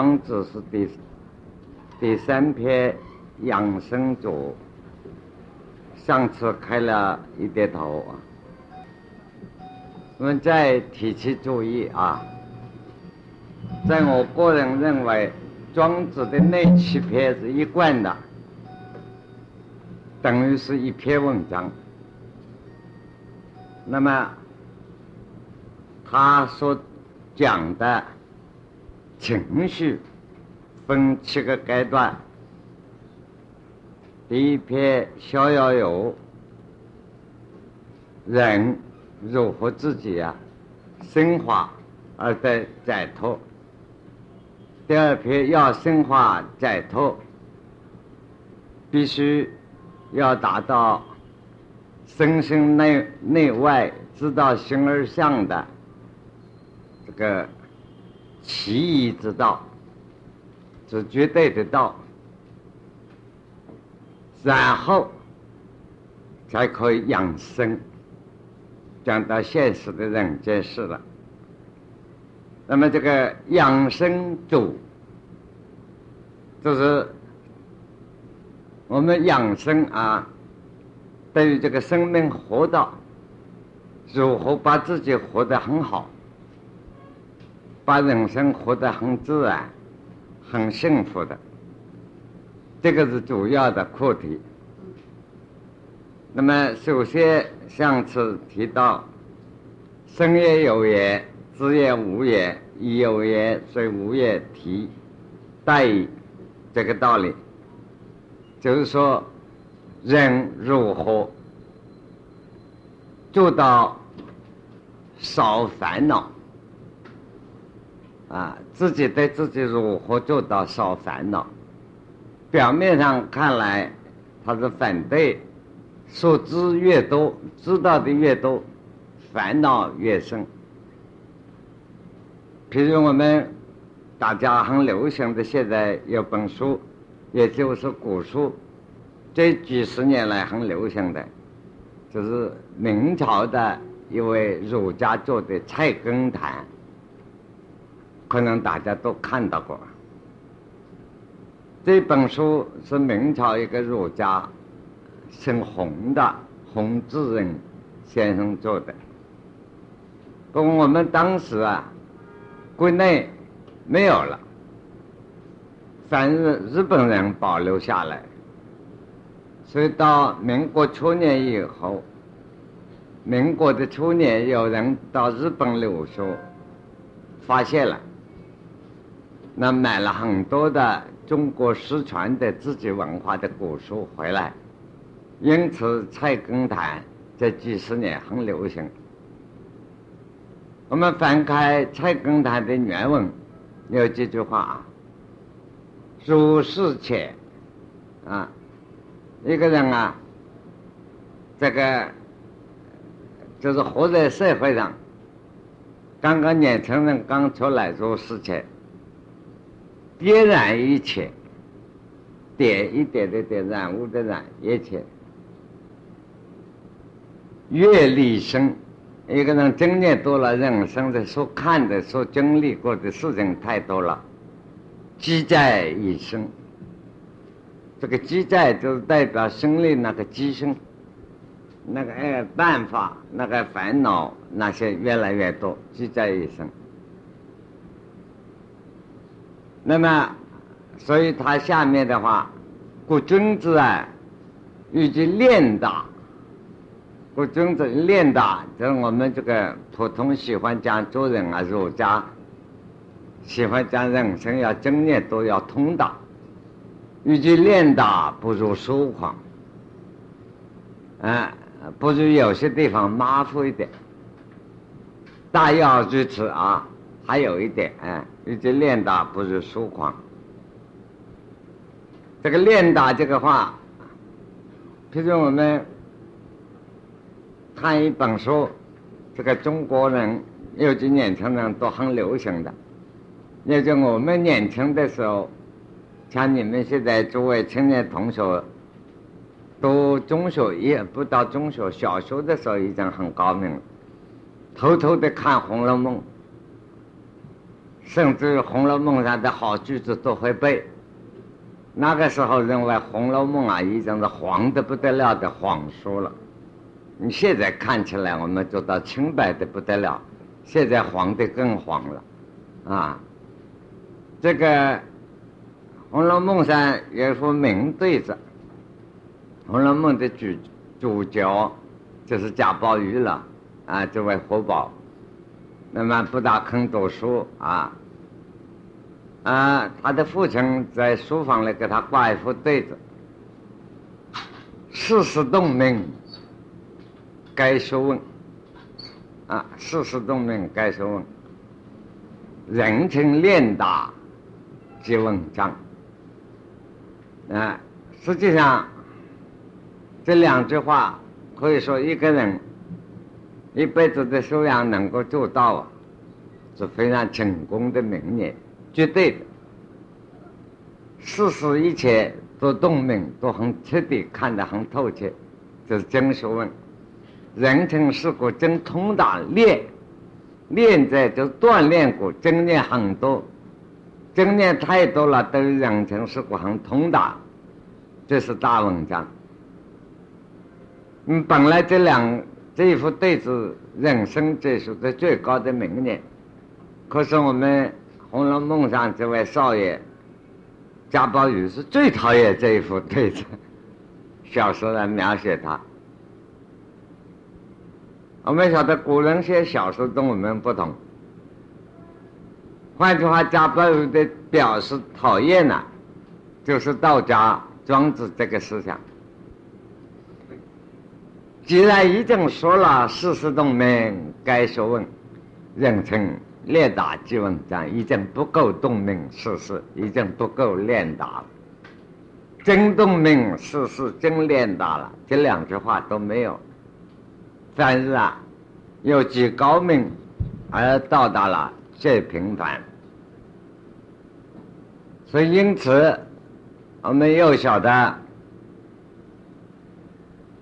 庄子是第第三篇养生组，上次开了一点头。我们再提起注意啊，在我个人认为，庄子的那七篇是一贯的，等于是一篇文章。那么他所讲的。情绪分七个阶段。第一篇《逍遥游》，人如何自己啊升华而得解脱。第二篇要升华解脱，必须要达到身心内内外知道形而相的这个。其义之道是绝对的道，然后才可以养生。讲到现实的人间事了，那么这个养生主，就是我们养生啊，对于这个生命活到如何把自己活得很好。把人生活得很自然、很幸福的，这个是主要的课题。那么，首先上次提到“生也有也，知也无也，以有也，虽无也”，提待这个道理，就是说，人如何做到少烦恼？啊，自己对自己如何做到少烦恼？表面上看来，他是反对，所知越多，知道的越多，烦恼越深。譬如我们大家很流行的，现在有本书，也就是古书，这几十年来很流行的，就是明朝的一位儒家做的《菜根谭》。可能大家都看到过，这本书是明朝一个儒家，姓洪的洪志仁先生做的。不过我们当时啊，国内没有了，反日日本人保留下来，所以到民国初年以后，民国的初年有人到日本留学，发现了。那买了很多的中国失传的自己文化的古书回来，因此《菜根谭》这几十年很流行。我们翻开《菜根谭》的原文，有几句话啊：“如是且，啊，一个人啊，这个就是活在社会上，刚刚年轻人刚出来做事情。”点燃一切，点一点的点燃物的燃一切，阅历生，一个人经验多了，人生的所看的、所经历过的事情太多了，积在一生。这个积在就是代表心里那个积生，那个哎办法、那个烦恼那些越来越多，积在一生。那么，所以他下面的话，故君子啊，欲其练达。故君子练达，就是我们这个普通喜欢讲做人啊，儒家喜欢讲人生要经验都要通达。欲其练达，不如疏狂。嗯，不如有些地方马虎一点。大要如此啊。还有一点，嗯，一直练达不是疏狂。这个练达这个话，譬如我们看一本书，这个中国人尤其年轻人都很流行的。也就我们年轻的时候，像你们现在诸位青年同学，读中学也不到中学，小学的时候已经很高明了，偷偷的看《红楼梦》。甚至《红楼梦》上的好句子都会背。那个时候认为《红楼梦》啊已经是黄的不得了的黄书了。你现在看起来，我们做到清白的不得了，现在黄的更黄了，啊，这个《红楼梦》上有副名对子，《红楼梦》的主主角就是贾宝玉了，啊，这位活宝，那么不大肯读书啊，啊，他的父亲在书房里给他挂一副对子：“世事洞明。”该学问，啊，世事洞明该学问，人情练达即文章。啊，实际上这两句话可以说一个人一辈子的修养能够做到啊，是非常成功的名言，绝对的。事实一切都洞明，都很彻底，看得很透彻，这是真学问。人情世故真通达练，练在就锻炼过，经验很多，经验太多了，对人情世故很通达，这是大文章。嗯，本来这两这一副对子，人生哲学的最高的名言，可是我们《红楼梦》上这位少爷贾宝玉是最讨厌这一副对子，小说来描写他。我们晓得古人写小说跟我们不同。换句话，贾宝玉的表示讨厌呢，就是道家庄子这个思想。既然已经说了世事洞明该学问，人称练达即文章，已经不够洞明世事，已经不够练达了。真洞明世事，真练达了，这两句话都没有。但是啊，有极高明，而到达了最平凡，所以因此，我们又晓得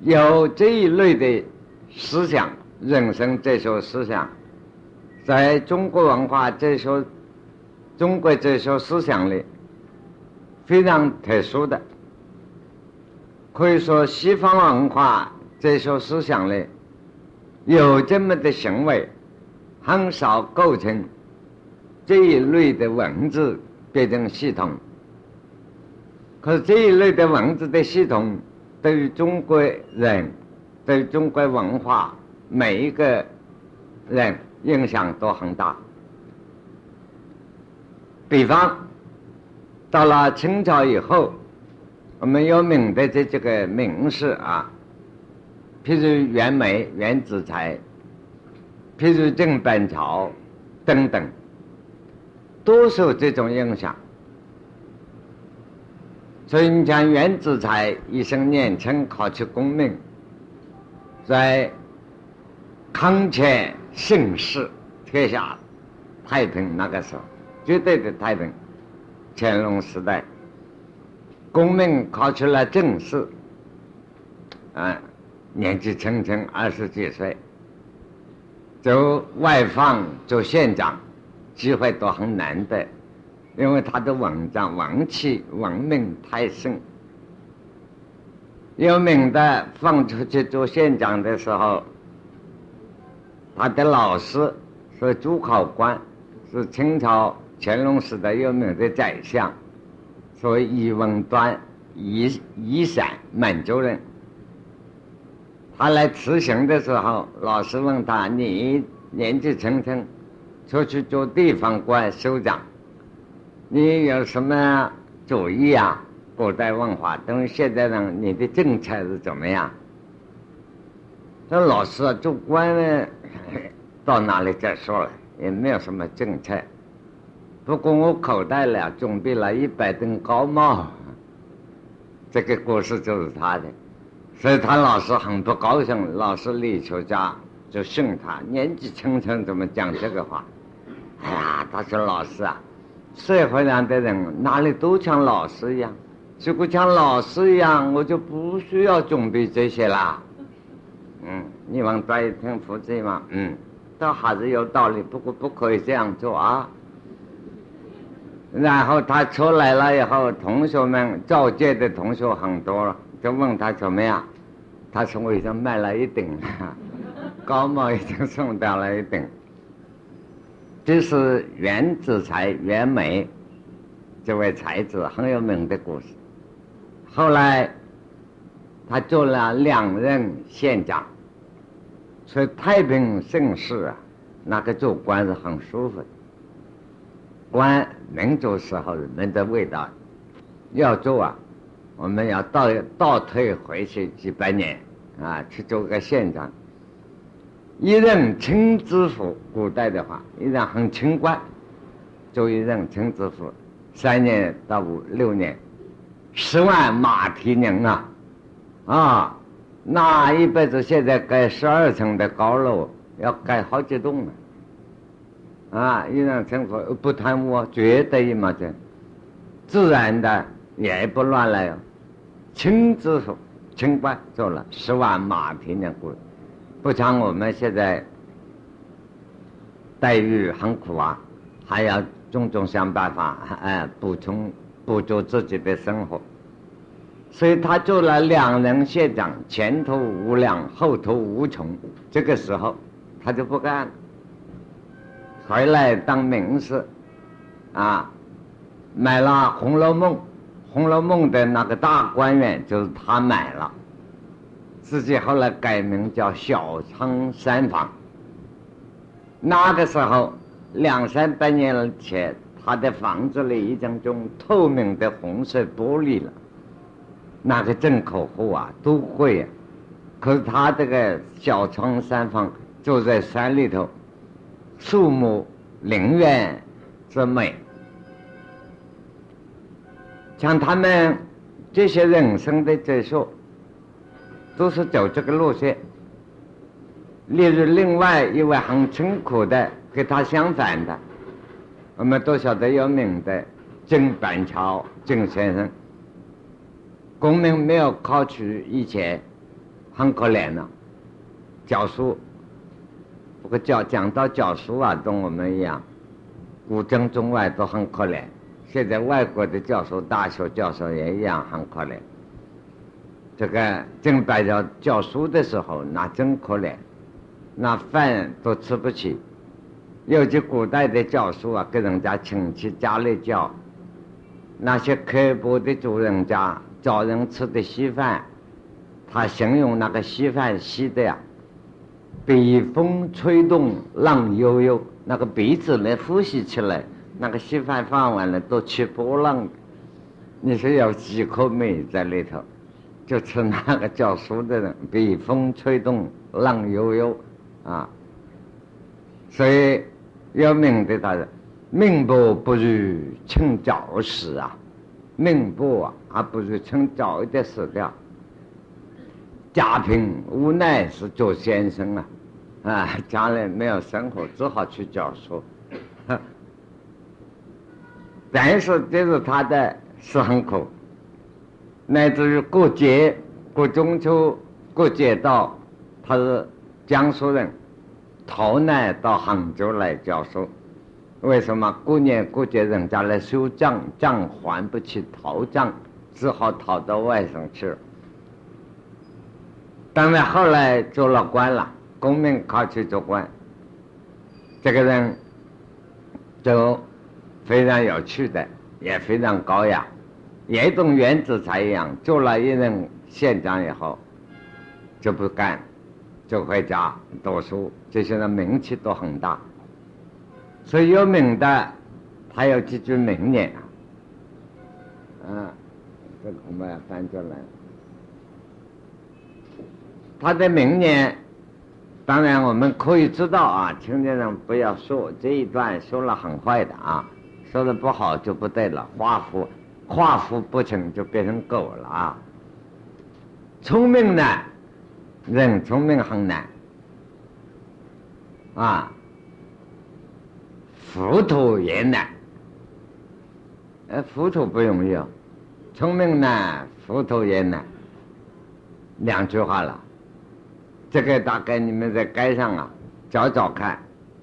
有这一类的思想，人生这些思想，在中国文化这些中国这些思想里非常特殊的，可以说西方文化这些思想里。有这么的行为，很少构成这一类的文字变成系统。可是这一类的文字的系统，对于中国人，对中国文化每一个人影响都很大。比方，到了清朝以后，我们有名的这几个名士啊。譬如袁枚、袁子才，譬如郑板桥等等，都受这种影响。所以你讲袁子才一生年轻，考取功名，在康乾盛世，天下太平那个时候，绝对的太平。乾隆时代，功名考取了正式，啊。年纪轻轻二十几岁，走外放做县长，机会都很难得，因为他的文章文气文明太盛。有名的放出去做县长的时候，他的老师是主考官，是清朝乾隆时代有名的宰相，所谓尹文端，宜宜陕满洲人。他来辞行的时候，老师问他：“你年纪轻轻，出去做地方官、首长，你有什么主意啊？古代文化，等现在呢，你的政策是怎么样？”这老师啊，做官呢，到哪里再说了，也没有什么政策。不过我口袋里准备了一百顶高帽，这个故事就是他的。所以他老师很不高兴，老师李秋家就训他：年纪轻轻怎么讲这个话？哎呀，他说老师啊，社会上的人哪里都像老师一样，如果像老师一样，我就不需要准备这些啦。嗯，你们专一听福气嘛？嗯，倒还是有道理，不过不可以这样做啊。然后他出来了以后，同学们照借的同学很多了，就问他怎么样。他说我已经卖了一顶了，高帽已经送掉了一顶。这是袁子才、袁枚这位才子很有名的故事。后来他做了两任县长，所以太平盛世啊，那个做官是很舒服的。官民主时候人们的味道，要做啊，我们要倒倒退回去几百年啊，去做个县长。一任清知府，古代的话，一任很清官，做一任清知府，三年到五六年，十万马蹄年啊，啊，那一辈子现在盖十二层的高楼，要盖好几栋了。啊，一任清府不贪污，绝对一毛钱，自然的也不乱来哦。清知府、清官做了十万马蹄年过。不像我们现在待遇很苦啊，还要种种想办法哎补充补助自己的生活，所以他做了两任县长，前途无量，后途无穷。这个时候他就不干了，回来当名士啊，买了《红楼梦》，《红楼梦》的那个大观园就是他买了。自己后来改名叫小仓三房。那个时候两三百年前，他的房子里已经用透明的红色玻璃了。那个镇口户啊都会，可是他这个小仓三房住在山里头，树木林园之美。像他们这些人生的结束。都是走这个路线。例如，另外一位很辛苦的，跟他相反的，我们都晓得有名的郑板桥郑先生。功名没有考取以前，很可怜了，教书。不过教讲到教书啊，跟我们一样，古今中外都很可怜。现在外国的教授、大学教授也一样很可怜。这个正白教教书的时候，那真可怜，那饭都吃不起。尤其古代的教书啊，给人家亲戚家里教，那些刻薄的主人家找人吃的稀饭，他形容那个稀饭稀的呀，北风吹动浪悠悠，那个鼻子没呼吸起来，那个稀饭放完了都起波浪，你说有几颗米在里头？就吃那个教书的人，被风吹动，浪悠悠，啊，所以要命的他，命薄不如趁早死啊，命薄啊，还不如趁早一点死掉。家贫无奈是做先生啊，啊，家里没有生活，只好去教书。但是这是他的是很苦。乃至于过节、过中秋、过节到，他是江苏人，逃难到杭州来教书。为什么过年过节人家来收账，账还不起，逃账，只好逃到外省去了。当然后来做了官了，功名考取做官。这个人就非常有趣的，也非常高雅。也同袁子才一样，做了一任县长以后，就不干，就回家读书。这些人名气都很大，所以有名的，他有几句名言啊。嗯，这恐怕要翻出来。他的名言，当然我们可以知道啊，青年人不要说这一段说了很坏的啊，说的不好就不对了，画符。画符不成就变成狗了啊！聪明呢，人聪明很难啊，糊涂也难。呃，糊涂不容易哦，聪明呢，糊涂也难。两句话了，这个大概你们在街上啊找找看，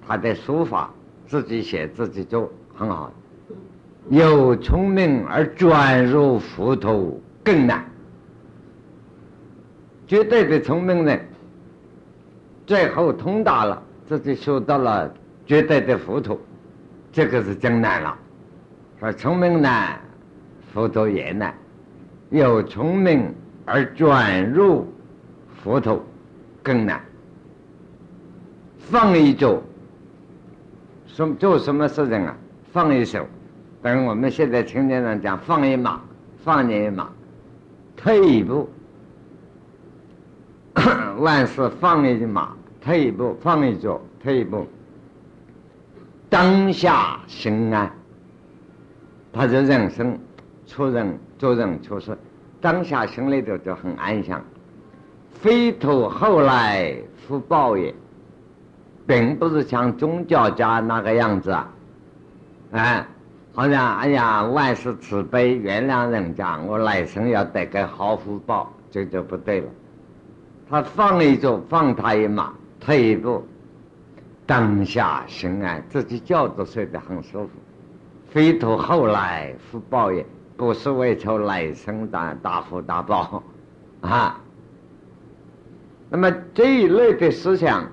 他的书法，自己写自己做很好。有聪明而转入糊涂更难。绝对的聪明人，最后通达了，自己修到了绝对的糊涂，这个是真难了。说聪明难，糊涂也难。有聪明而转入糊涂更难。放一做，什做什么事情啊？放一手，等我们现在青年人讲放一马，放你一马，退一步。万事放一马，退一步，放一脚，退一步。当下心安，他的人生、出人、做人、处事，当下心里头就很安详。非图后来福报也，并不是像宗教家那个样子啊，哎，好像哎呀，万事慈悲，原谅人家，我来生要得个好福报，这就不对了。他放一走，放他一马，退一步，当下心安，自己觉着睡得很舒服。非图后来福报也，不是为求来生的大福大报 啊。那么这一类的思想，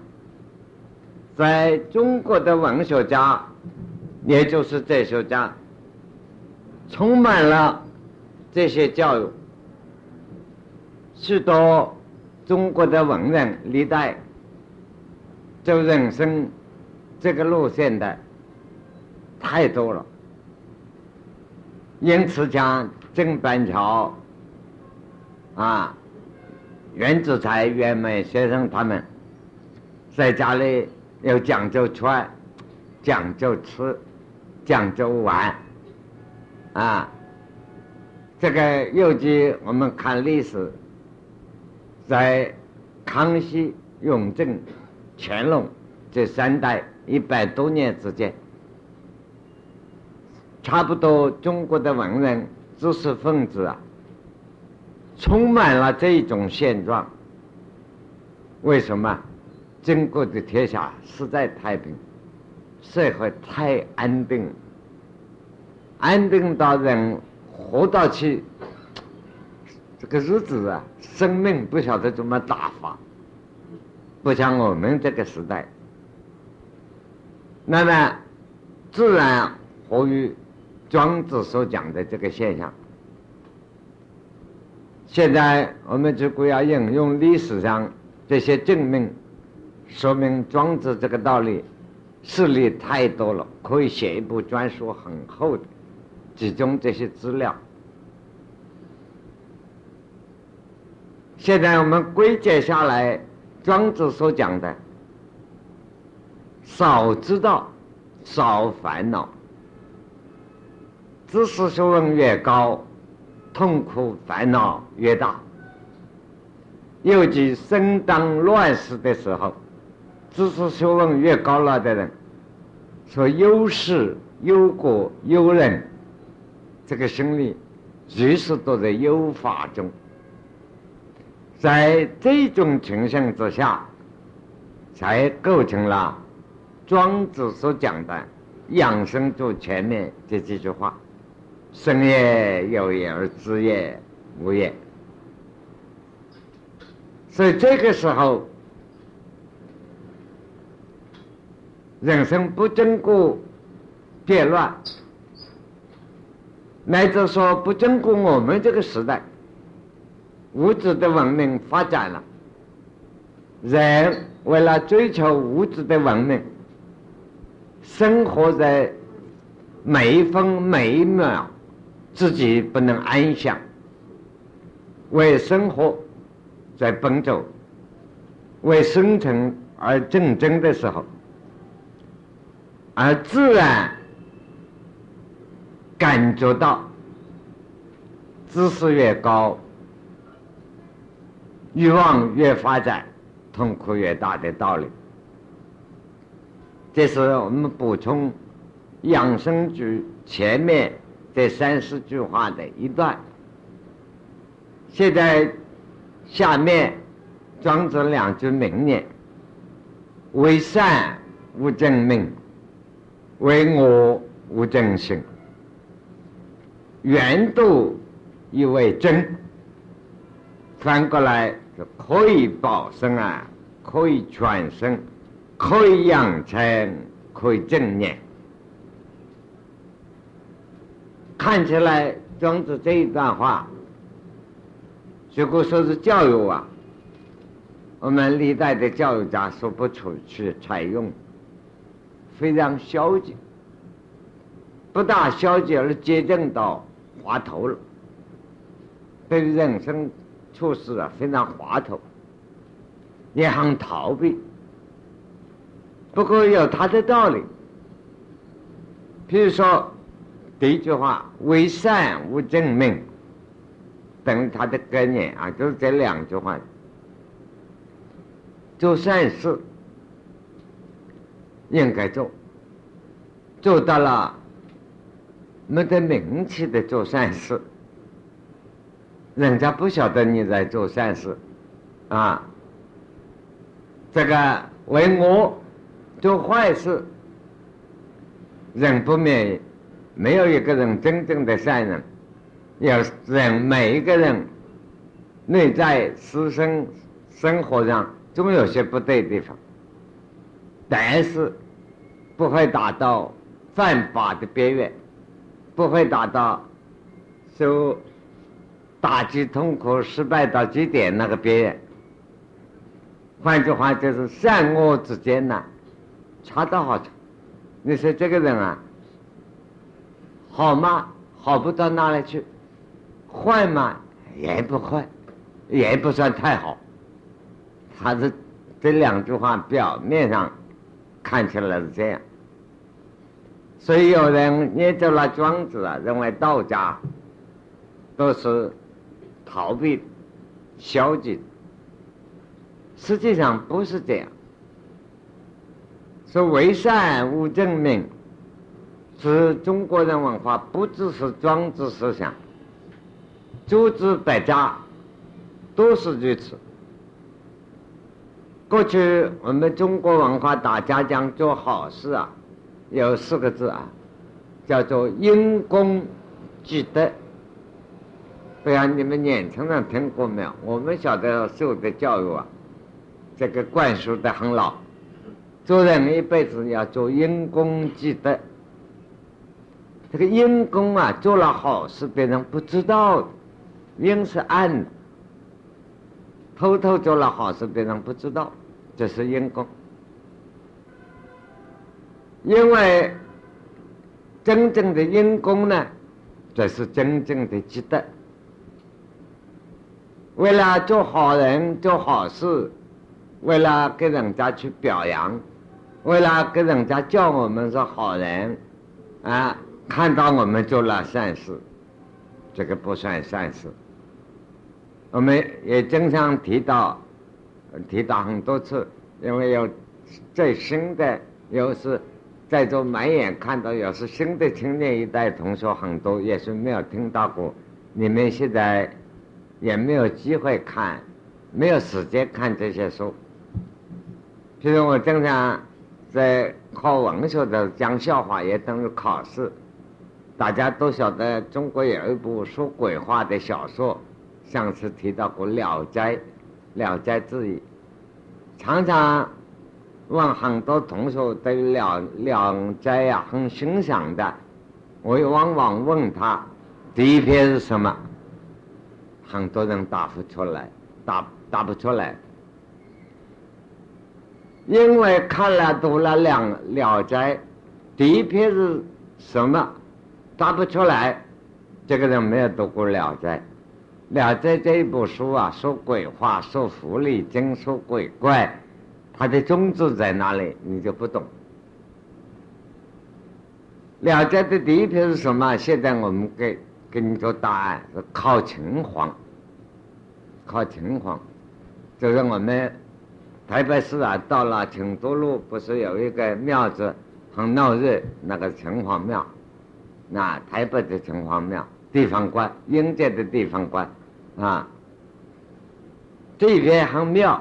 在中国的文学家，也就是哲学家，充满了这些教育，许多。中国的文人历代走人生这个路线的太多了，因此讲郑板桥啊、袁子才、袁枚先生他们在家里要讲究穿、讲究吃、讲究玩啊，这个尤其我们看历史。在康熙、雍正、乾隆这三代一百多年之间，差不多中国的文人、知识分子啊，充满了这种现状。为什么？中国的天下实在太平，社会太安定，安定到人活到起。这个日子啊，生命不晓得怎么打发，不像我们这个时代。那么，自然活于庄子所讲的这个现象。现在我们只顾要引用历史上这些证明，说明庄子这个道理，事例太多了，可以写一部专书很厚的，集中这些资料。现在我们归结下来，庄子所讲的：少知道，少烦恼。知识学问越高，痛苦烦恼越大。尤其生当乱世的时候，知识学问越高了的人，说忧事、忧国、忧人，这个心理，随时都在忧法中。在这种情形之下，才构成了庄子所讲的“养生主全面”这几句话：“生也有也，而知也无也。”所以这个时候，人生不经过变乱，乃至说不经过我们这个时代。物质的文明发展了，人为了追求物质的文明，生活在每一分每一秒，自己不能安详，为生活在奔走，为生存而竞争的时候，而自然感觉到知识越高。欲望越发展，痛苦越大的道理。这是我们补充养生句前面这三十句话的一段。现在下面庄子两句名言：为善无正命，为恶无正行。缘度亦为真，翻过来可以保身啊，可以全身，可以养成，可以正念。看起来庄子这一段话，如果说是教育啊，我们历代的教育家说不出去采用，非常消极，不大消极而接近到滑头了，对人生处事啊非常滑头，也很逃避。不过有他的道理，譬如说。第一句话，为善无正命，等于他的概念啊，就是这两句话。做善事应该做，做到了没得名气的做善事，人家不晓得你在做善事，啊，这个为我做坏事，人不免。没有一个人真正的善人，要人每一个人内在私生生活上总有些不对的地方，但是不会达到犯法的边缘，不会达到受打击痛苦、失败到极点那个别人。换句话就是善恶之间呢，恰到好处。你说这个人啊？好嘛，好不到哪里去；坏嘛，也不坏，也不算太好。他是这两句话表面上看起来是这样，所以有人捏着了庄子啊，认为道家都是逃避、消极。实际上不是这样，说为善无正命。是中国人文化，不只是庄子思想，诸子百家都是如此。过去我们中国文化大家讲做好事啊，有四个字啊，叫做因公积德。不知道你们年轻人听过没有？我们晓得受的教育啊，这个灌输的很牢，做人一辈子要做因公积德。这个因公啊，做了好事，别人不知道，因是暗的，偷偷做了好事，别人不知道，这是因公。因为真正的因公呢，这是真正的积德。为了做好人、做好事，为了给人家去表扬，为了给人家叫我们是好人，啊。看到我们做了善事，这个不算善事。我们也经常提到，提到很多次，因为有最新的，有是在座满眼看到，有是新的青年一代同学很多，也是没有听到过。你们现在也没有机会看，没有时间看这些书。譬如我经常在考文学的讲笑话，也等于考试。大家都晓得，中国有一部说鬼话的小说，上次提到过《聊斋》，《聊斋志异》，常常问很多同学对《聊聊斋》呀很欣赏的，我往往问他第一篇是什么，很多人答不出来，答答不出来，因为看了读了《两聊斋》，第一篇是什么？答不出来，这个人没有读过《聊斋》。《聊斋》这一部书啊，说鬼话，说狐狸精，说鬼怪，它的宗旨在哪里？你就不懂。《聊斋》的第一篇是什么？现在我们给给你做答案，是靠秦皇。靠秦皇，就是我们台北市啊，到了成都路，不是有一个庙子很闹热，那个城隍庙。那台北的城隍庙，地方官，应届的地方官，啊，这边很妙。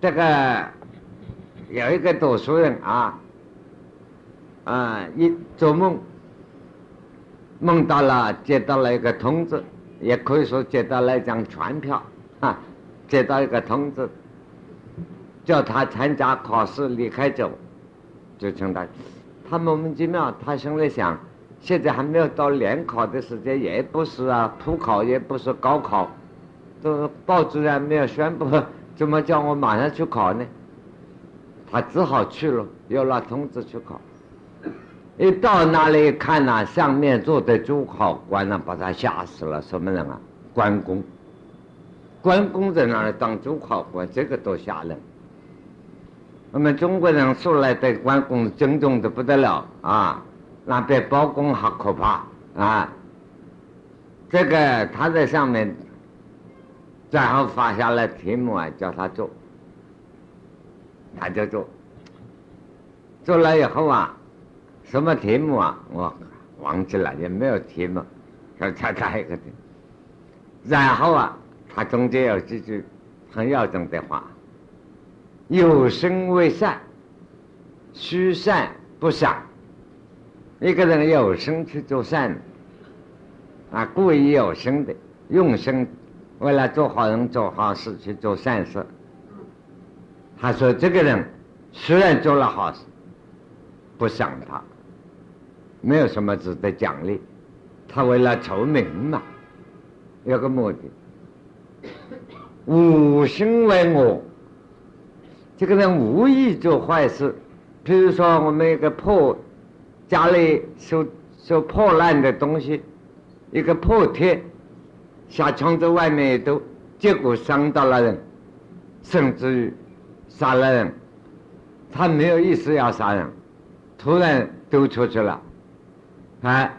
这个有一个读书人啊，啊，一做梦梦到了接到了一个通知，也可以说接到了一张传票 啊，接到一个通知，叫他参加考试离开走，就成他。他莫名其妙，他心里想，现在还没有到联考的时间，也不是啊，普考也不是高考，都报纸还没有宣布，怎么叫我马上去考呢？他只好去了，有了通知去考。一到那里看呐，上面坐的主考官呢，把他吓死了。什么人啊？关公。关公在那里当主考官，这个多吓人。我们中国人素来对关公尊重的不得了啊，那比包公还可怕啊。这个他在上面，然后发下来题目啊，叫他做，他就做。做了以后啊，什么题目啊？我忘记了，也没有题目，他他他一个题。然后啊，他中间有几句很要紧的话。有生为善，虚善不善。一个人有生去做善，啊，故意有生的，用心为了做好人、做好事去做善事。他说：“这个人虽然做了好事，不赏他，没有什么值得奖励。他为了求名嘛，有个目的。无心为我。”这个人无意做坏事，比如说我们一个破家里收收破烂的东西，一个破铁下窗子外面一丢，结果伤到了人，甚至于杀了人，他没有意思要杀人，突然丢出去了，哎，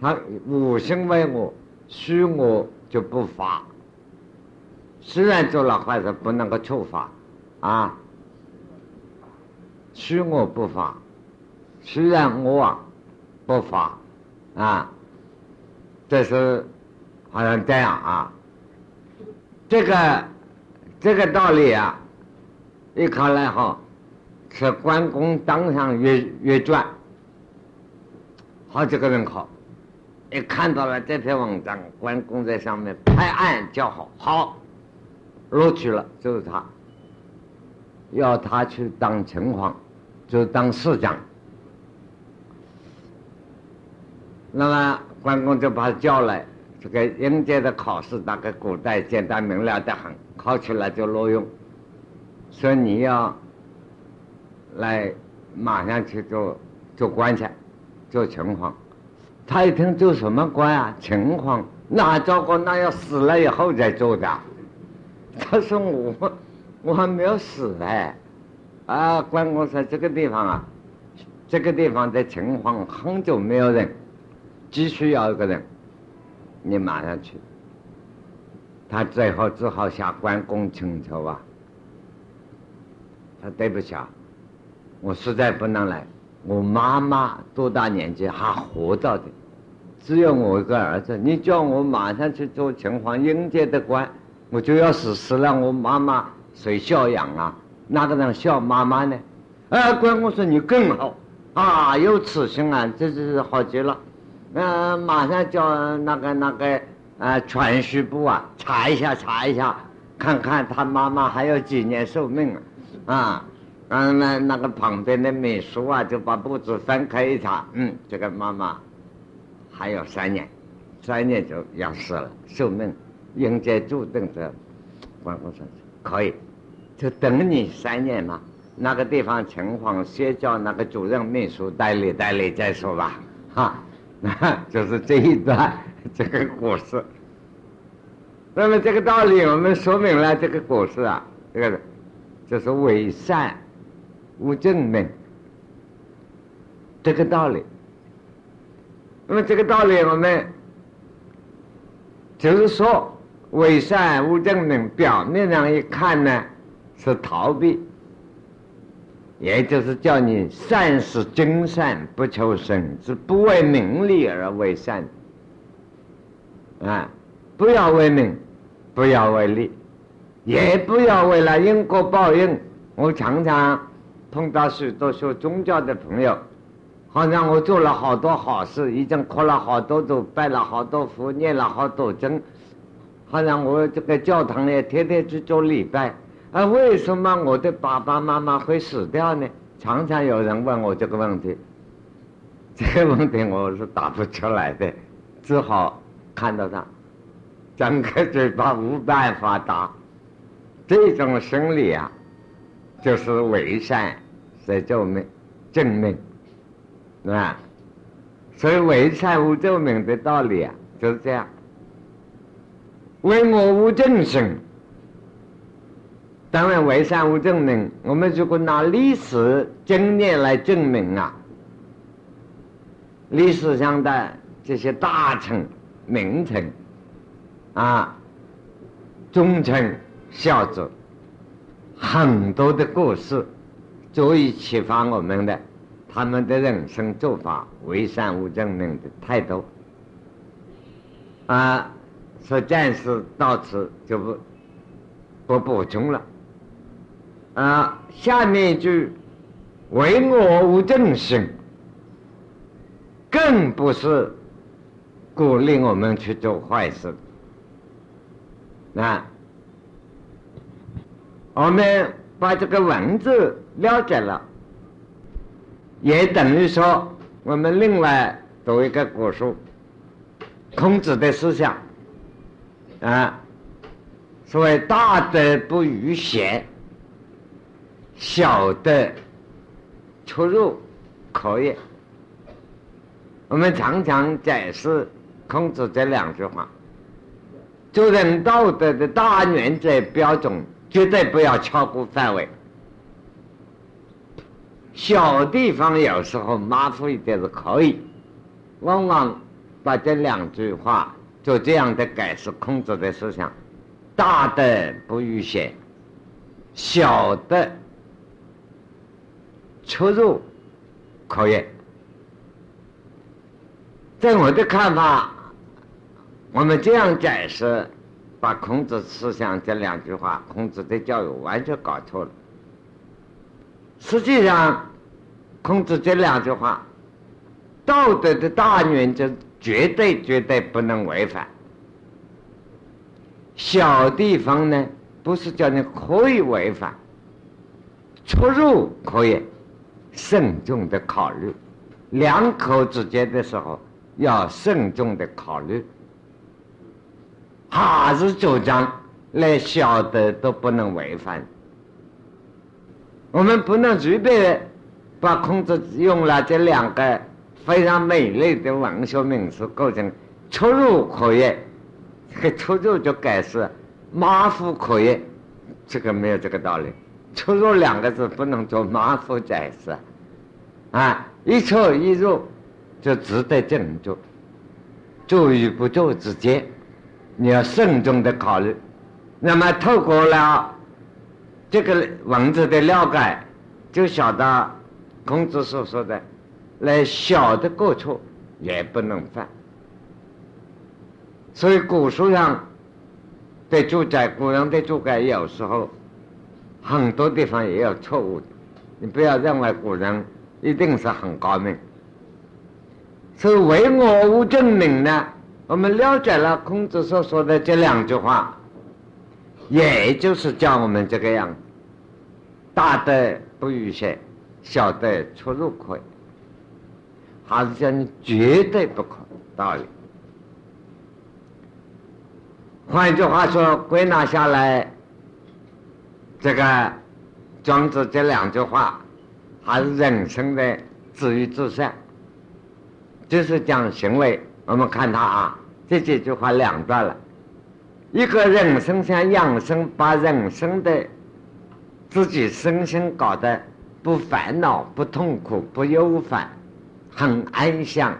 他无心为我，虚我就不发，虽然做了坏事，不能够处罚。啊，虚我不发，虽然我啊不发，啊，这是好像这样啊。这个这个道理啊，一看来哈，是关公当上阅阅卷，好几个人考，一看到了这篇文章，关公在上面拍案叫好，好，录取了，就是他。要他去当城隍，就当市长。那么关公就把他叫来，这个应届的考试大概古代简单明了的很，考起来就录用。说你要来马上去做做官去，做情况。他一听做什么官啊？情况？那糟糕，那要死了以后再做的。他说我。我还没有死哎，啊！关公说这个地方啊，这个地方的情况很久没有人，急需要一个人，你马上去。他最后只好向关公请求啊，他对不起啊，我实在不能来，我妈妈多大年纪还活着的，只有我一个儿子，你叫我马上去做秦皇应届的官，我就要死死了我妈妈。谁孝养啊？哪个人孝妈妈呢？哎，关公说你更好啊，有此心啊，这是好极了。嗯，马上叫那个那个啊，传讯部啊，查一下查一下，看看他妈妈还有几年寿命啊？啊，然后呢那个旁边的秘书啊，就把簿子翻开一查，嗯，这个妈妈还有三年，三年就要死了，寿命应该注定的。关公说可以。就等你三年嘛，那个地方情况先叫那个主任秘书代理代理再说吧，哈，那 就是这一段这个故事。那么这个道理我们说明了，这个故事啊，这个就是伪善无证明这个道理。那么这个道理我们就是说为善无证明，表面上一看呢。是逃避，也就是叫你善是真善，不求生是不为名利而为善。啊，不要为名，不要为利，也不要为了因果报应。我常常碰到许多学宗教的朋友，好像我做了好多好事，已经磕了好多头，拜了好多佛，念了好多经，好像我这个教堂里天天去做礼拜。啊，为什么我的爸爸妈妈会死掉呢？常常有人问我这个问题，这个问题我是答不出来的，只好看到他，张开嘴巴无办法答。这种生理啊，就是为善在救命、正命，啊，所以为善无救命的道理啊，就是这样。为我无正生。当然，为善无证明。我们如果拿历史经验来证明啊，历史上的这些大臣、名臣啊、忠臣孝子，很多的故事足以启发我们的，他们的人生做法为善无正能的太多啊，所以暂时到此就不不补充了。啊，下面一句“唯我无正心”，更不是鼓励我们去做坏事。啊，我们把这个文字了解了，也等于说我们另外读一个古书，孔子的思想。啊，所谓“大德不逾邪”。小的出入可以，我们常常解释孔子这两句话：做人道德的大原则标准，绝对不要超过范围。小地方有时候马虎一点是可以，往往把这两句话做这样的解释控制的思想：大的不逾邪，小的。出入可以，在我的看法，我们这样解释，把孔子思想这两句话，孔子的教育完全搞错了。实际上，孔子这两句话，道德的大原则绝对绝对不能违反。小地方呢，不是叫你可以违反，出入可以。慎重的考虑，两口之间的时候要慎重的考虑，还是主张连小的都不能违反。我们不能随便把孔子用了这两个非常美丽的文学名词构成出入可以，这个出入就改是马虎可以，这个没有这个道理。出入两个字不能做马虎解释，啊，一出一入就值得斟酌，做与不做之间，你要慎重的考虑。那么透过了这个文字的了解，就晓得孔子所说的，来小的过错也不能犯。所以古书上的注解，古人的注解有时候。很多地方也有错误，你不要认为古人一定是很高明。所以唯我无证明呢，我们了解了孔子所说的这两句话，也就是教我们这个样：大的不逾邪，小的出入可，还是叫你绝对不可道理。换一句话说，归纳下来。这个庄子这两句话，还是人生的自欲自善，就是讲行为。我们看他啊，这几句话两段了。一个人生像养生，把人生的自己身心搞得不烦恼、不痛苦、不忧烦，很安详、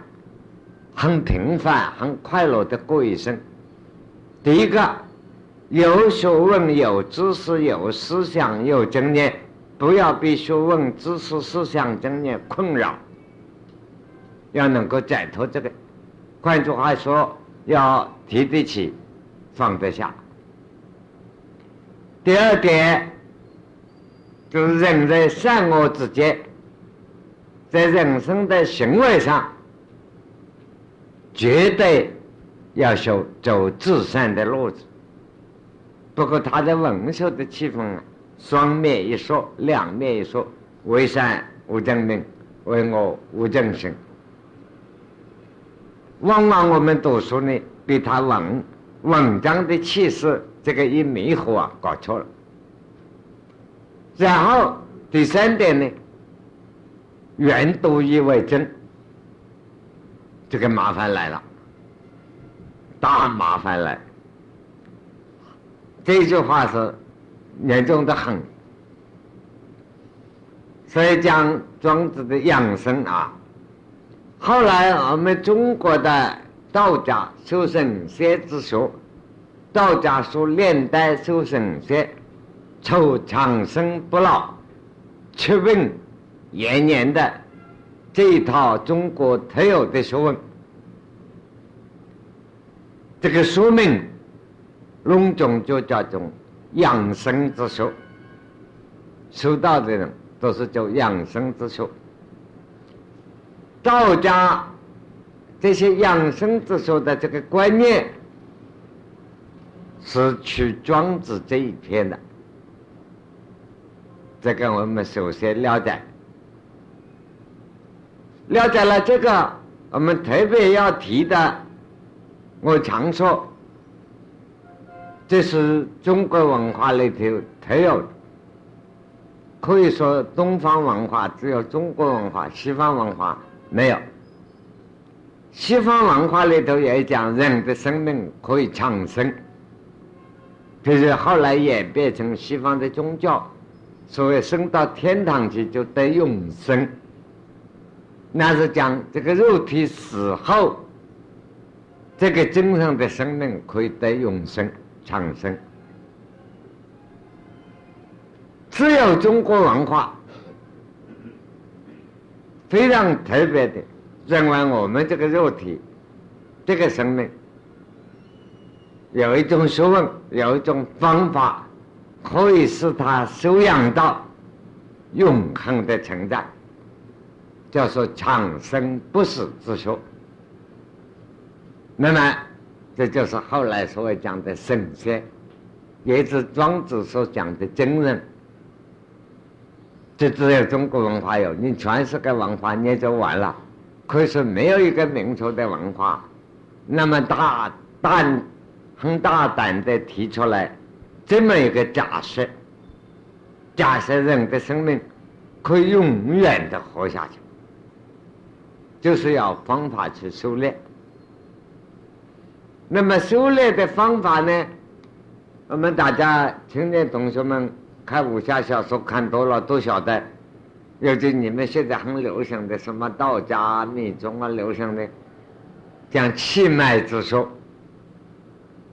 很平凡、很快乐的过一生。第一个。有学问、有知识、有思想、有经验，不要被学问、知识、思想、经验困扰，要能够摆脱这个。换句话说，要提得起，放得下。第二点，就是人在善恶之间，在人生的行为上，绝对要修走至善的路子。不过他的文学的气氛啊，双面一说，两面一说，为善无正命，为恶无正行。往往我们读书呢，被他文文章的气势这个一迷惑啊，搞错了。然后第三点呢，原读以为真，这个麻烦来了，大麻烦来。这句话是严重的很，所以讲庄子的养生啊。后来我们中国的道家修神仙之学，道家说炼丹修神仙。求长生不老、去问延年的这一套中国特有的学问，这个书名隆重就叫做养生之学。修道的人都是叫养生之学。道家这些养生之说的这个观念，是取庄子这一篇的。这个我们首先了解，了解了这个，我们特别要提的，我常说，这是中国文化里头特有的，可以说东方文化只有中国文化，西方文化没有。西方文化里头也讲人的生命可以长生，就是后来演变成西方的宗教。所谓升到天堂去就得永生，那是讲这个肉体死后，这个精神的生命可以得永生长生。只有中国文化非常特别的认为我们这个肉体，这个生命有一种学问，有一种方法。可以使他修养到永恒的存在，叫做长生不死之学。那么，这就是后来所谓讲的神仙，也是庄子所讲的真人。这只有中国文化有，你全世界文化你就完了。可是，没有一个民族的文化那么大胆、很大胆的提出来。这么一个假设，假设人的生命可以永远的活下去，就是要方法去修炼。那么修炼的方法呢？我们大家青年同学们看武侠小说看多了，都晓得，尤其你们现在很流行的什么道家、密宗啊，流行的讲气脉之说，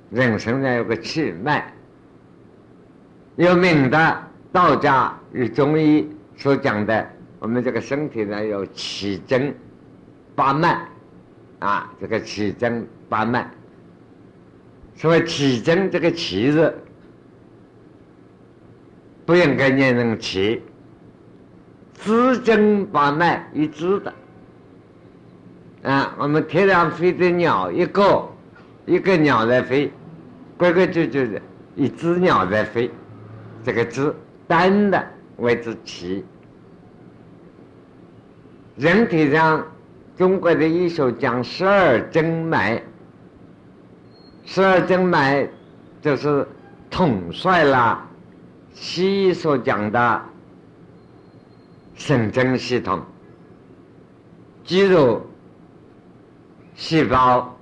人身上有个气脉。有名的道家与中医所讲的，我们这个身体呢有七经八脉，啊，这个七经八脉，所谓七经这个七字不应该念成七，支经把脉一支的，啊，我们天上飞的鸟一个一个鸟在飞，规规矩矩的一只鸟在飞。这个字单的为之齐。人体上，中国的医学讲十二经脉，十二经脉就是统帅了西医所讲的神经系统、肌肉、细胞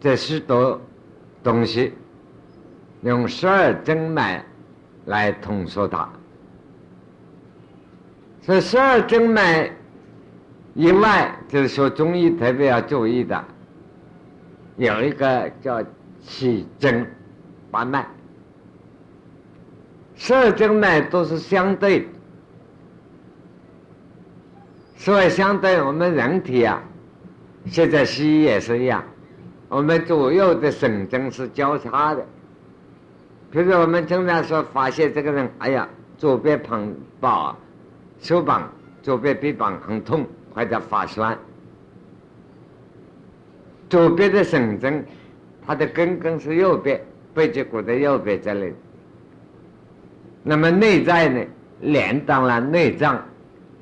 这许多东西，用十二经脉。来统说它，所以十二经脉以外，就是说中医特别要注意的，有一个叫七经八脉。十二经脉都是相对，所以相对我们人体啊，现在西医也是一样，我们左右的神经是交叉的。比如我们经常说，发现这个人，哎呀，左边膀膀、手膀、左边臂膀很痛，或者发酸。左边的神经，它的根根是右边背脊骨的右边这里。那么内在呢，连到了内脏、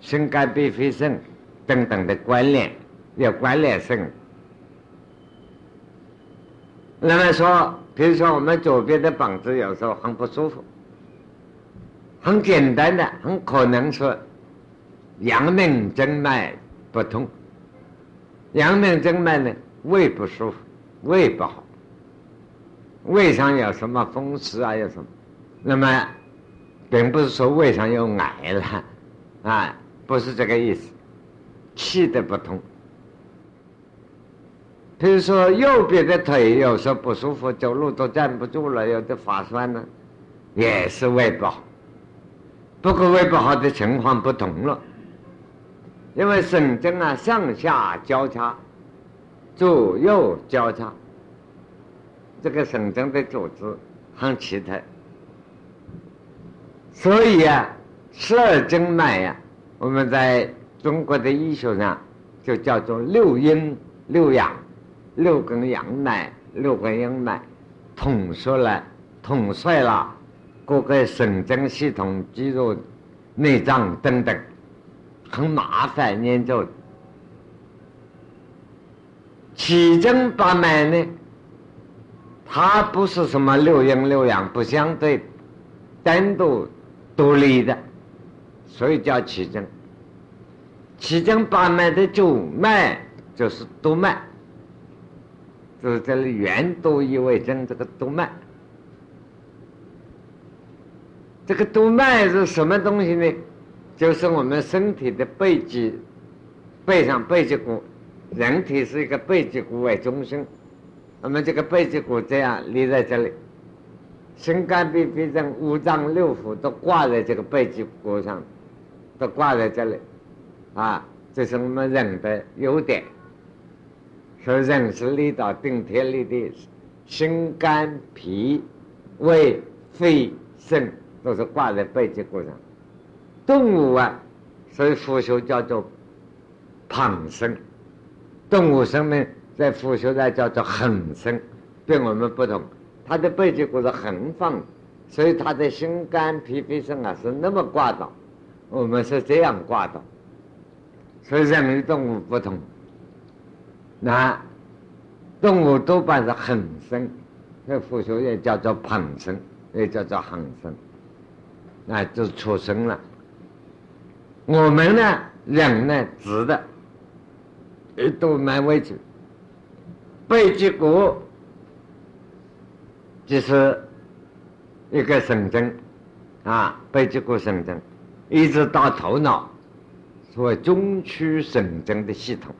心肝脾肺肾等等的关联，有关联性。那么说，比如说我们左边的膀子有时候很不舒服，很简单的，很可能是阳明经脉不通。阳明经脉呢？胃不舒服，胃不好，胃上有什么风湿啊？有什么？那么，并不是说胃上有癌了，啊，不是这个意思，气的不通。比如说右边的腿有时候不舒服，走路都站不住了，有的发酸呢，也是胃不好。不过胃不好的情况不同了，因为神经啊上下交叉。左右交叉，这个神经的组织很奇特，所以啊，十二经脉呀，我们在中国的医学上就叫做六阴六阳，六根阳脉，六根阴脉，统说了，统帅了各个神经系统、肌肉、内脏等等，很麻烦研究。七经八脉呢，它不是什么六阴六阳不相对，单独独立的，所以叫七经。七经八脉的主脉就是督脉，就是这里元督一为真这个督脉。这个督脉是什么东西呢？就是我们身体的背脊，背上背脊骨。人体是一个背脊骨为中心，那么这个背脊骨这样立在这里，心肝脾肺肾五脏六腑都挂在这个背脊骨上，都挂在这里，啊，这是我们人的优点。说人是立到顶天立地，心肝脾胃肺肾都是挂在背脊骨上。动物啊，所以腐朽叫做旁生。动物生命在腐朽上叫做横生，跟我们不同。它的背脊骨是横放，所以它的心肝脾肺肾啊是那么挂倒，我们是这样挂倒。所以人与动物不同。那动物多半是横生，那佛学也叫做旁生，也叫做横生，那就出生了。我们呢，人呢，直的。以督脉为主，背脊骨就是一个神经啊，背脊骨神经，一直到头脑，所谓中区神经的系统，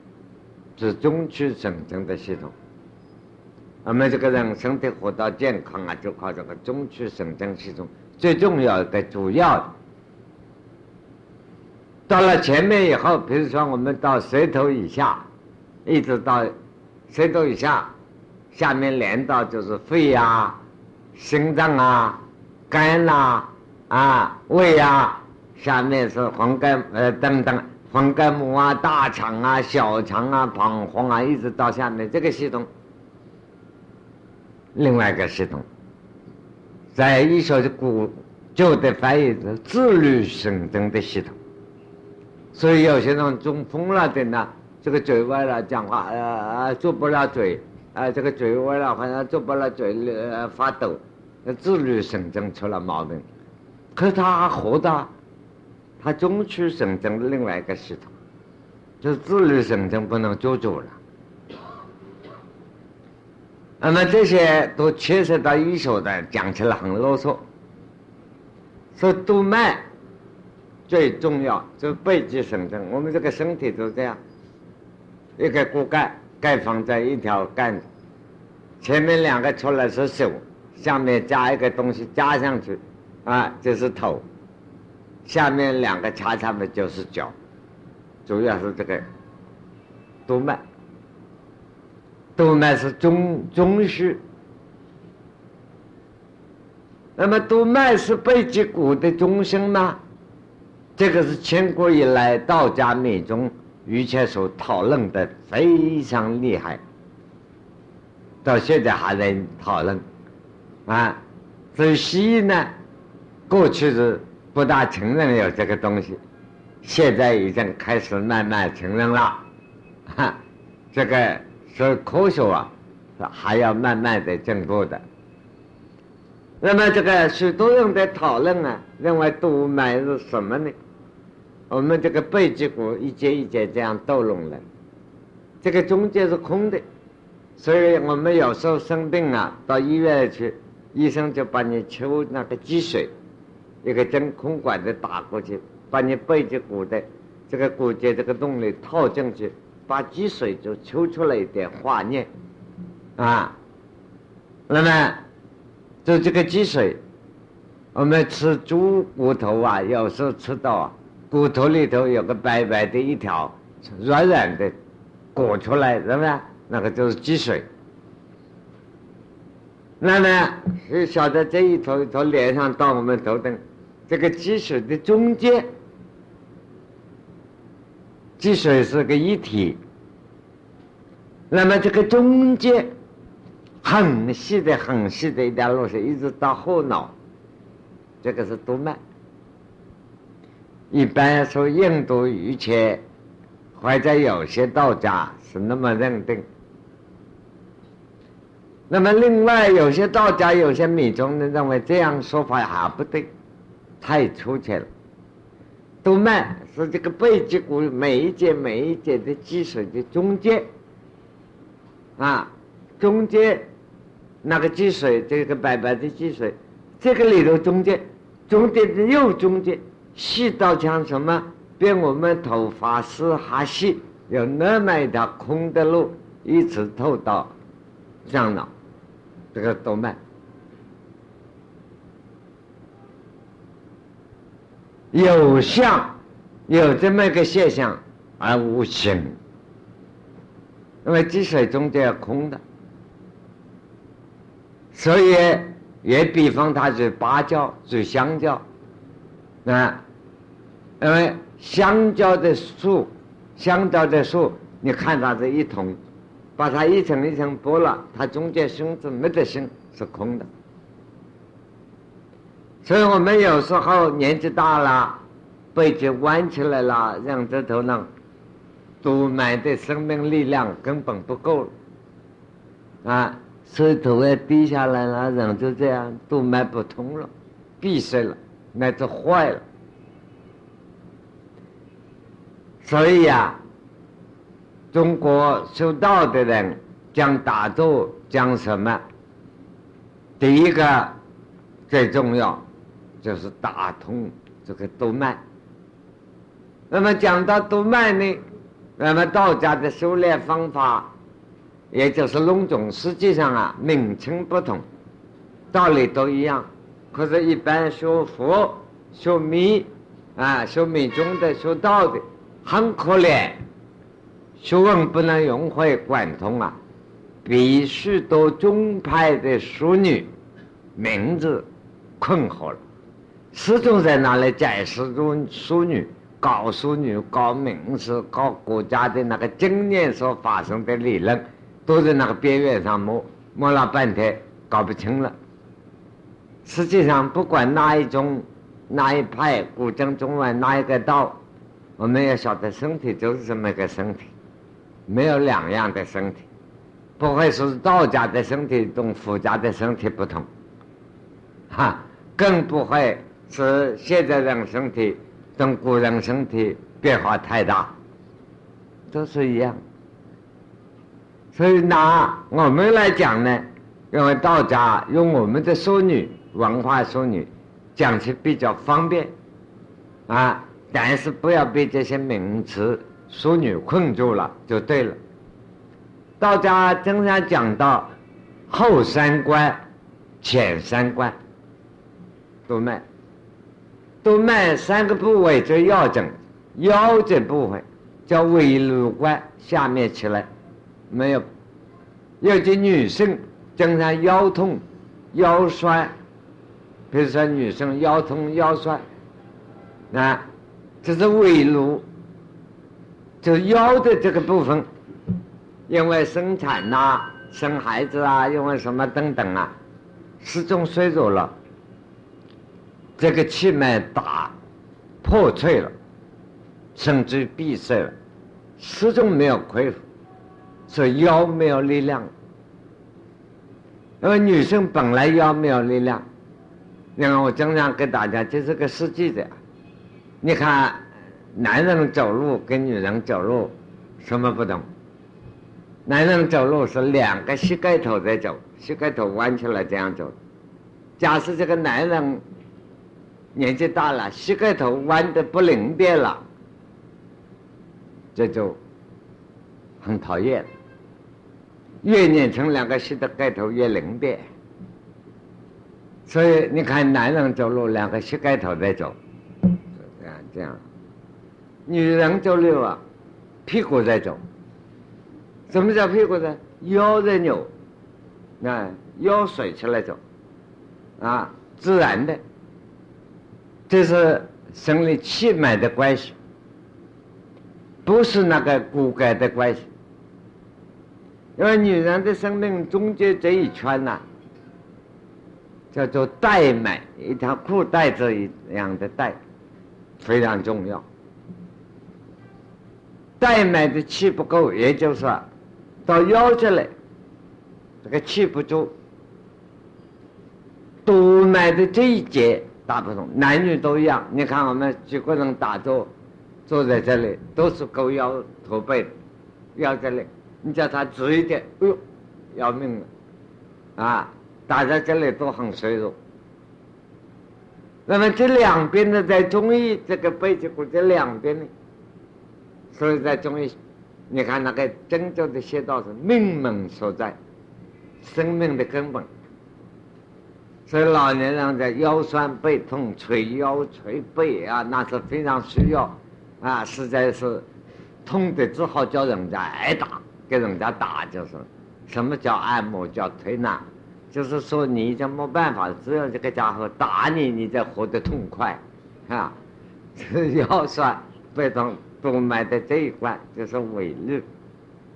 是中区神经的系统。我们这个人身体活到健康啊，就靠这个中区神经系统，最重要的、主要的。到了前面以后，比如说我们到舌头以下，一直到舌头以下，下面连到就是肺呀、心脏啊、肝呐、啊胃啊，下面是黄肝呃等等，黄肝膜啊、大肠啊、小肠啊、膀胱啊，一直到下面这个系统，另外一个系统，在医学的古旧的翻译是自律神经的系统。所以有些人中风了的呢，这个嘴歪了，讲话呃呃做不了嘴，啊这个嘴歪了，好像做不了嘴，呃发抖，那自律神经出了毛病。可是他还活的，他中区神经的另外一个系统，就是自律神经不能做主了。那么这些都牵涉到医学的，讲起来很啰嗦。说督脉。最重要就是背脊神经，我们这个身体都这样，一个骨干盖放在一条干，前面两个出来是手，下面加一个东西加上去，啊，就是头，下面两个插上面就是脚，主要是这个督脉，督脉是中中枢，那么督脉是背脊骨的中心吗？这个是千古以来道家密宗于谦所讨论的非常厉害，到现在还在讨论啊。所以西医呢，过去是不大承认有这个东西，现在已经开始慢慢承认了。哈，这个是科学啊，还要慢慢的进步的。那么这个许多人在讨论啊，认为督脉是什么呢？我们这个背脊骨一节一节这样斗拢了，这个中间是空的，所以我们有时候生病啊，到医院去，医生就把你抽那个积水，一个真空管子打过去，把你背脊骨的这个骨节这个洞里套进去，把积水就抽出来一点化验，啊，那么就这个积水，我们吃猪骨头啊，有时候吃到啊。骨头里头有个白白的一条，软软的，裹出来，是不是？那个就是积水。那么就晓得这一头一头连上到我们头顶，这个积水的中间，积水是个一体。那么这个中间很细的、很细的一条路线，一直到后脑，这个是督脉。一般说印度瑜伽，或者有些道家是那么认定。那么另外有些道家、有些密宗的认为这样说法还不对，太粗浅了。督脉是这个背脊骨每一节每一节的积水的中间，啊，中间那个积水，这个白白的积水，这个里头中间，中间的右中间。细到像什么？比我们头发丝还细，有那么一条空的路，一直透到上脑，这个动脉有相，有这么一个现象，而无形。因为积水中间空的，所以也比方它是芭蕉，是香蕉，啊。因为香蕉的树，香蕉的树，你看它这一桶，把它一层一层剥了，它中间芯子没得芯，是空的。所以我们有时候年纪大了，背脊弯起来了，让这头呢，堵满的生命力量根本不够了，啊，所以头也低下来了，人就这样都脉不通了，闭塞了，那就坏了。所以呀，中国修道的人讲打坐，讲什么？第一个最重要就是打通这个督脉。那么讲到督脉呢，那么道家的修炼方法，也就是龙种，实际上啊名称不同，道理都一样。可是，一般学佛、学密啊、学密宗的、学道的。很可怜，学问不能融会贯通啊！比许多宗派的淑女名字困惑了，始终在那里解释中淑女、搞淑女、搞名词、搞国家的那个经验所发生的理论，都在那个边缘上摸摸了半天，搞不清了。实际上，不管哪一种、哪一派、古今中外哪一个道。我们要晓得，身体就是这么一个身体，没有两样的身体，不会是道家的身体同佛家的身体不同，哈，更不会是现在人身体跟古人身体变化太大，都是一样。所以拿我们来讲呢，因为道家用我们的淑女文化淑女讲起比较方便，啊。但是不要被这些名词淑女困住了，就对了。道家经常讲到后三关、前三关，督脉，督脉三个部位最要紧，腰这部分叫尾颅关，下面起来没有。尤其女性经常腰痛、腰酸，比如说女生腰痛、腰酸，啊。这是尾颅，就腰的这个部分，因为生产呐、生孩子啊，因为什么等等啊，始终衰弱了，这个气脉打破碎了，甚至闭塞了，始终没有恢复，所以腰没有力量。因为女生本来腰没有力量，你看我经常给大家这是个实际的，你看。男人走路跟女人走路什么不同？男人走路是两个膝盖头在走，膝盖头弯起来这样走。假设这个男人年纪大了，膝盖头弯的不灵便了，这就很讨厌。越年轻，两个膝的盖头越灵便。所以你看，男人走路两个膝盖头在走，这样这样。女人走路啊，屁股在走。什么叫屁股呢？腰在扭，啊，腰甩起来走，啊，自然的。这是生理气脉的关系，不是那个骨骼的关系。因为女人的生命中间这一圈呐，叫做带脉，一条裤带这一样的带，非常重要。带脉的气不够，也就是，到腰这里，这个气不足。督脉的这一节大不同，男女都一样。你看我们几个人打坐，坐在这里都是勾腰驼背，腰这里，你叫他直一点，哎呦，要命了，啊，大家这里都很脆弱。那么这两边呢，在中医这个背脊骨这两边呢？所以在中医，你看那个真正的穴道是命门所在，生命的根本。所以老年人在腰酸背痛、捶腰捶背啊，那是非常需要啊，实在是痛的只好叫人家挨打，给人家打就是。什么叫按摩？叫推拿，就是说你已经没办法，只有这个家伙打你，你才活得痛快啊。腰酸背痛。动脉的这一关就是尾律，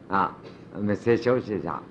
啊，我们先休息一下。